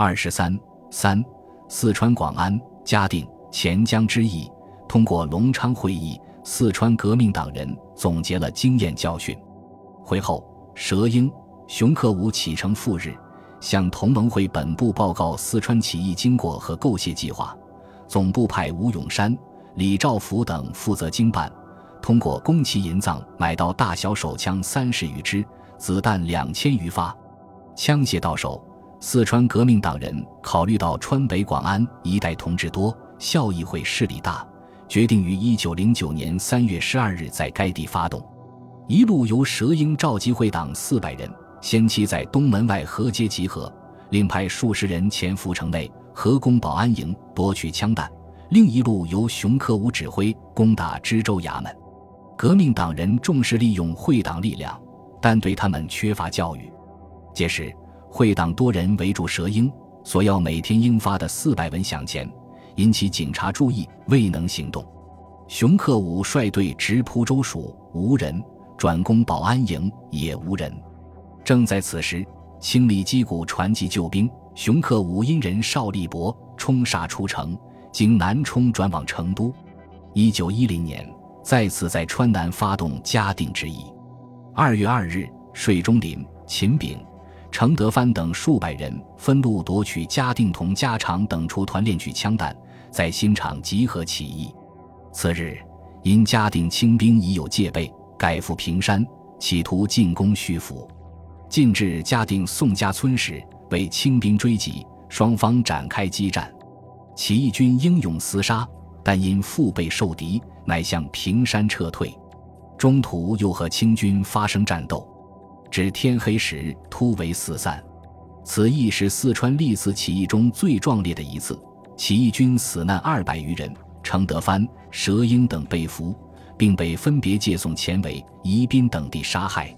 二十三三，四川广安、嘉定、钱江之役，通过隆昌会议，四川革命党人总结了经验教训。会后，佘英、熊克武启程赴日，向同盟会本部报告四川起义经过和构械计划。总部派吴永山、李兆福等负责经办。通过宫崎银藏买到大小手枪三十余支，子弹两千余发，枪械到手。四川革命党人考虑到川北广安一带同志多，效益会势力大，决定于一九零九年三月十二日在该地发动。一路由蛇英召集会党四百人，先期在东门外河街集合，另派数十人潜伏城内，合攻保安营，夺取枪弹。另一路由熊克武指挥攻打知州衙门。革命党人重视利用会党力量，但对他们缺乏教育。届时，会党多人围住蛇鹰，索要每天应发的四百文饷钱，引起警察注意，未能行动。熊克武率队直扑州署，无人；转攻保安营，也无人。正在此时，清理击鼓传记救兵，熊克武因人邵立伯冲杀出城，经南充转往成都。一九一零年。再次在川南发动嘉定之役。二月二日，税中林、秦炳、程德藩等数百人分路夺取嘉定同嘉长等处团练取枪弹，在新场集合起义。次日，因嘉定清兵已有戒备，改赴平山，企图进攻徐府。进至嘉定宋家村时，被清兵追击，双方展开激战。起义军英勇厮杀，但因腹背受敌。乃向平山撤退，中途又和清军发生战斗，至天黑时突围四散。此役是四川历次起义中最壮烈的一次，起义军死难二百余人，程德藩、佘英等被俘，并被分别借送前委、宜宾等地杀害。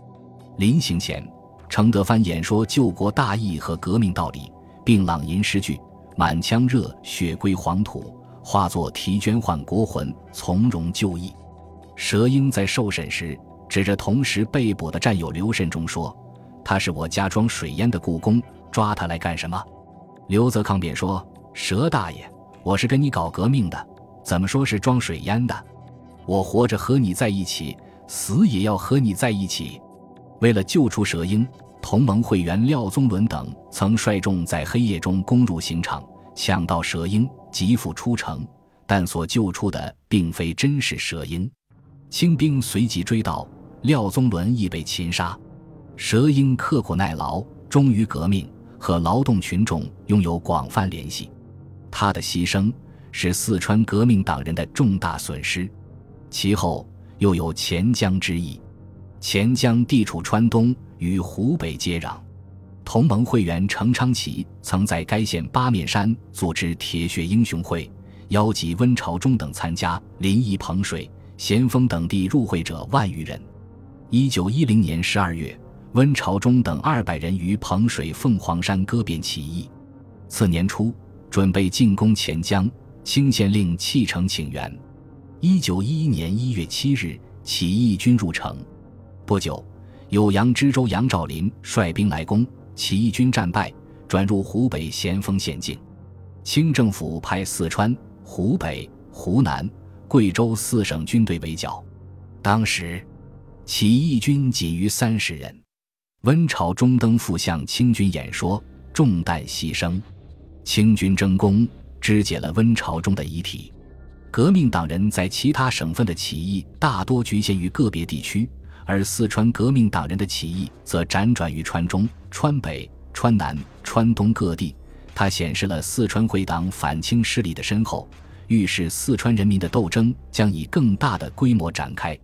临行前，程德藩演说救国大义和革命道理，并朗吟诗句：“满腔热血归黄土。”化作啼捐换国魂，从容就义。佘英在受审时，指着同时被捕的战友刘慎中说：“他是我家装水烟的故宫，抓他来干什么？”刘泽康便说：“佘大爷，我是跟你搞革命的，怎么说是装水烟的？我活着和你在一起，死也要和你在一起。”为了救出蛇英，同盟会员廖宗伦等曾率众在黑夜中攻入刑场，抢到蛇鹰。急赴出城，但所救出的并非真实蛇鹰。清兵随即追到，廖宗伦亦被擒杀。佘英刻苦耐劳，忠于革命，和劳动群众拥有广泛联系。他的牺牲是四川革命党人的重大损失。其后又有钱江之役。钱江地处川东，与湖北接壤。同盟会员程昌奇曾在该县八面山组织铁血英雄会，邀集温朝忠等参加。临沂、彭水、咸丰等地入会者万余人。一九一零年十二月，温朝忠等二百人于彭水凤凰山割变起义。次年初，准备进攻钱江，清县令弃城请援。一九一一年一月七日，起义军入城。不久，酉阳知州杨兆麟率兵来攻。起义军战败，转入湖北咸丰县境。清政府派四川、湖北、湖南、贵州四省军队围剿。当时，起义军仅余三十人。温朝中登赴向清军演说，中弹牺牲。清军争功，肢解了温朝中的遗体。革命党人在其他省份的起义大多局限于个别地区。而四川革命党人的起义则辗转于川中、川北、川南、川东各地，它显示了四川会党反清势力的深厚，预示四川人民的斗争将以更大的规模展开。